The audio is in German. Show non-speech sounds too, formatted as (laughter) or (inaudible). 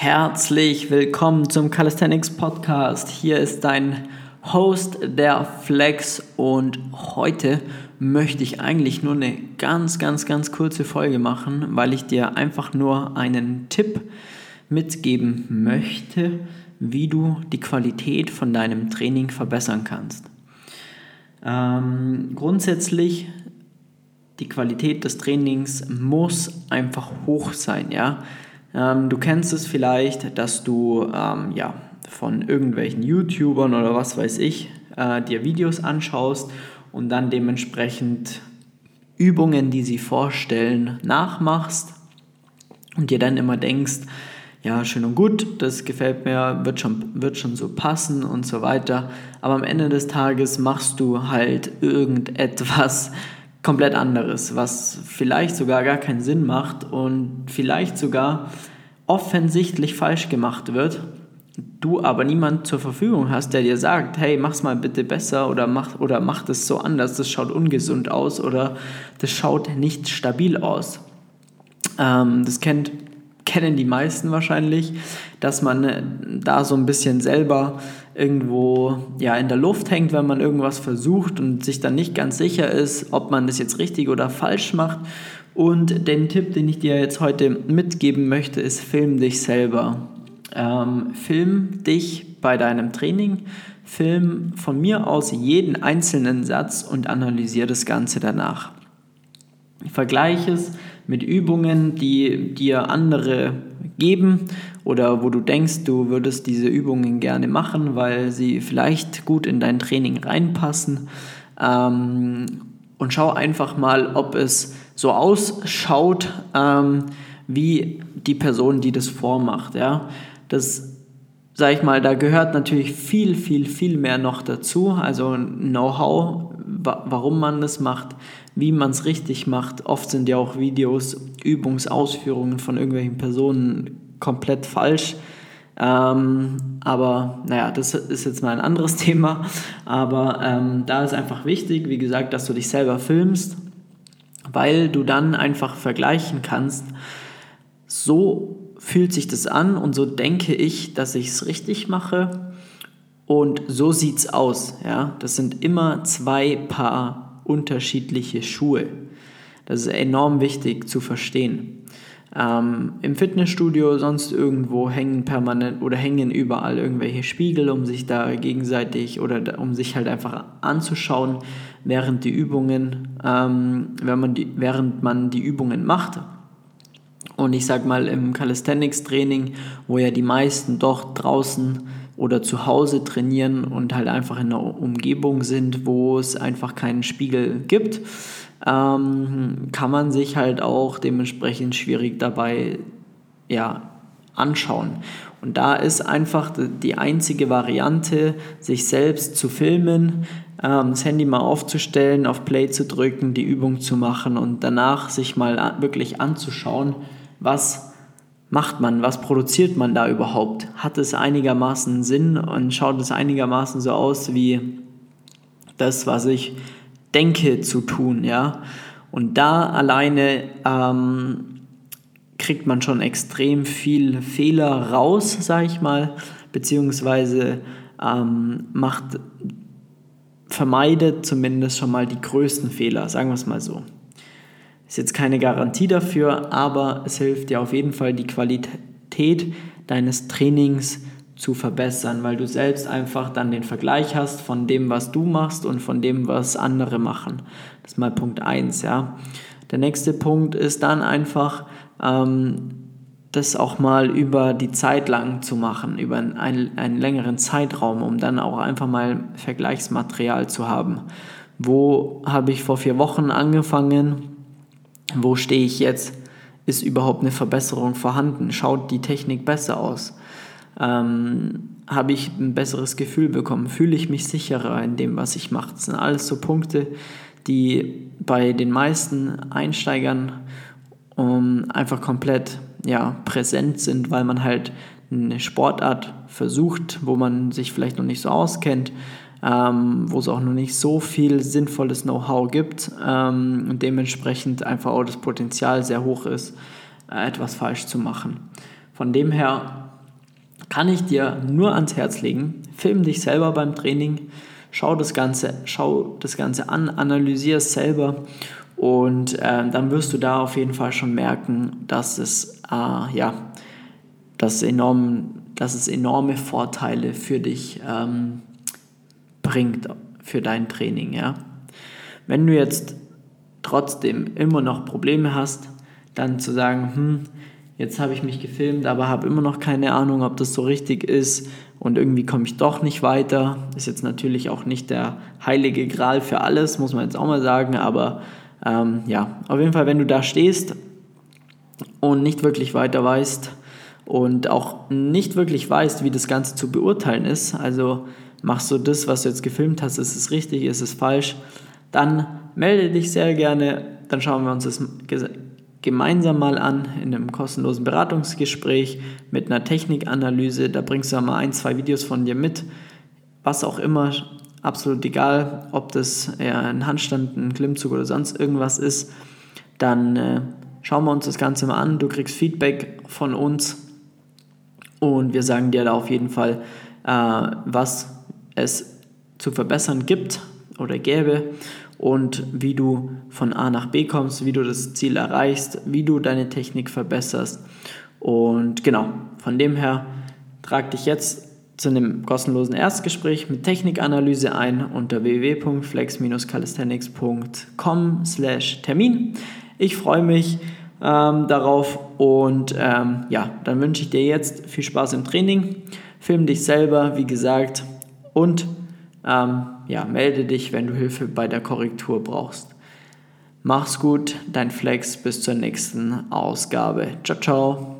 Herzlich willkommen zum Calisthenics Podcast. Hier ist dein Host der Flex und heute möchte ich eigentlich nur eine ganz, ganz, ganz kurze Folge machen, weil ich dir einfach nur einen Tipp mitgeben möchte, wie du die Qualität von deinem Training verbessern kannst. Ähm, grundsätzlich die Qualität des Trainings muss einfach hoch sein, ja. Ähm, du kennst es vielleicht, dass du ähm, ja, von irgendwelchen YouTubern oder was weiß ich äh, dir Videos anschaust und dann dementsprechend Übungen, die sie vorstellen, nachmachst und dir dann immer denkst, ja, schön und gut, das gefällt mir, wird schon, wird schon so passen und so weiter. Aber am Ende des Tages machst du halt irgendetwas komplett anderes, was vielleicht sogar gar keinen Sinn macht und vielleicht sogar offensichtlich falsch gemacht wird, du aber niemand zur Verfügung hast, der dir sagt, hey, mach's mal bitte besser oder mach, oder mach das so anders, das schaut ungesund aus oder das schaut nicht stabil aus. Ähm, das kennt, kennen die meisten wahrscheinlich, dass man äh, da so ein bisschen selber irgendwo ja, in der Luft hängt, wenn man irgendwas versucht und sich dann nicht ganz sicher ist, ob man das jetzt richtig oder falsch macht. Und den Tipp, den ich dir jetzt heute mitgeben möchte, ist, film dich selber. Ähm, film dich bei deinem Training, film von mir aus jeden einzelnen Satz und analysiere das Ganze danach. Vergleiche es mit Übungen, die dir andere geben oder wo du denkst, du würdest diese Übungen gerne machen, weil sie vielleicht gut in dein Training reinpassen. Ähm, und schau einfach mal, ob es so ausschaut ähm, wie die Person, die das vormacht. Ja? Das, sag ich mal, da gehört natürlich viel, viel, viel mehr noch dazu. Also Know-how, wa warum man das macht, wie man es richtig macht. Oft sind ja auch Videos, Übungsausführungen von irgendwelchen Personen komplett falsch. Ähm, aber naja, das ist jetzt mal ein anderes (laughs) Thema. Aber ähm, da ist einfach wichtig, wie gesagt, dass du dich selber filmst, weil du dann einfach vergleichen kannst, so fühlt sich das an und so denke ich, dass ich es richtig mache und so sieht es aus. Ja? Das sind immer zwei Paar unterschiedliche Schuhe. Das ist enorm wichtig zu verstehen. Ähm, Im Fitnessstudio, sonst irgendwo hängen permanent oder hängen überall irgendwelche Spiegel, um sich da gegenseitig oder um sich halt einfach anzuschauen, während die Übungen, ähm, wenn man die, während man die Übungen macht. Und ich sag mal, im Calisthenics-Training, wo ja die meisten doch draußen oder zu Hause trainieren und halt einfach in einer Umgebung sind, wo es einfach keinen Spiegel gibt, ähm, kann man sich halt auch dementsprechend schwierig dabei ja, anschauen. Und da ist einfach die einzige Variante, sich selbst zu filmen, ähm, das Handy mal aufzustellen, auf Play zu drücken, die Übung zu machen und danach sich mal wirklich anzuschauen, was macht man, was produziert man da überhaupt? Hat es einigermaßen Sinn und schaut es einigermaßen so aus wie das, was ich denke zu tun, ja? Und da alleine ähm, kriegt man schon extrem viel Fehler raus, sage ich mal, beziehungsweise ähm, macht, vermeidet zumindest schon mal die größten Fehler, sagen wir es mal so. Ist jetzt keine Garantie dafür, aber es hilft dir auf jeden Fall, die Qualität deines Trainings zu verbessern, weil du selbst einfach dann den Vergleich hast von dem, was du machst und von dem, was andere machen. Das ist mal Punkt 1, ja. Der nächste Punkt ist dann einfach, ähm, das auch mal über die Zeit lang zu machen, über einen, einen längeren Zeitraum, um dann auch einfach mal Vergleichsmaterial zu haben. Wo habe ich vor vier Wochen angefangen? Wo stehe ich jetzt? Ist überhaupt eine Verbesserung vorhanden? Schaut die Technik besser aus? Ähm, Habe ich ein besseres Gefühl bekommen? Fühle ich mich sicherer in dem, was ich mache? Das sind alles so Punkte, die bei den meisten Einsteigern um, einfach komplett ja, präsent sind, weil man halt eine Sportart versucht, wo man sich vielleicht noch nicht so auskennt, ähm, wo es auch noch nicht so viel sinnvolles Know-how gibt ähm, und dementsprechend einfach auch das Potenzial sehr hoch ist, äh, etwas falsch zu machen. Von dem her kann ich dir nur ans Herz legen. Film dich selber beim Training, schau das Ganze, schau das Ganze an, analysiere es selber und äh, dann wirst du da auf jeden Fall schon merken, dass es, äh, ja, dass, enorm, dass es enorme Vorteile für dich ähm, bringt, für dein Training. Ja? Wenn du jetzt trotzdem immer noch Probleme hast, dann zu sagen, hm, jetzt habe ich mich gefilmt, aber habe immer noch keine Ahnung, ob das so richtig ist und irgendwie komme ich doch nicht weiter. Ist jetzt natürlich auch nicht der heilige Gral für alles, muss man jetzt auch mal sagen, aber ähm, ja, auf jeden Fall, wenn du da stehst und nicht wirklich weiter weißt und auch nicht wirklich weißt, wie das Ganze zu beurteilen ist, also machst du das, was du jetzt gefilmt hast, ist es richtig, ist es falsch, dann melde dich sehr gerne, dann schauen wir uns das gemeinsam mal an in einem kostenlosen Beratungsgespräch mit einer Technikanalyse. Da bringst du mal ein, zwei Videos von dir mit, was auch immer absolut egal, ob das ja, ein Handstand, ein Klimmzug oder sonst irgendwas ist, dann äh, schauen wir uns das Ganze mal an. Du kriegst Feedback von uns und wir sagen dir da auf jeden Fall, äh, was es zu verbessern gibt oder gäbe und wie du von A nach B kommst, wie du das Ziel erreichst, wie du deine Technik verbesserst. Und genau, von dem her trag dich jetzt zu einem kostenlosen Erstgespräch mit Technikanalyse ein unter www.flex-calisthenics.com Termin. Ich freue mich ähm, darauf und ähm, ja, dann wünsche ich dir jetzt viel Spaß im Training. Film dich selber, wie gesagt, und ähm, ja, melde dich, wenn du Hilfe bei der Korrektur brauchst. Mach's gut, dein Flex, bis zur nächsten Ausgabe. Ciao, ciao.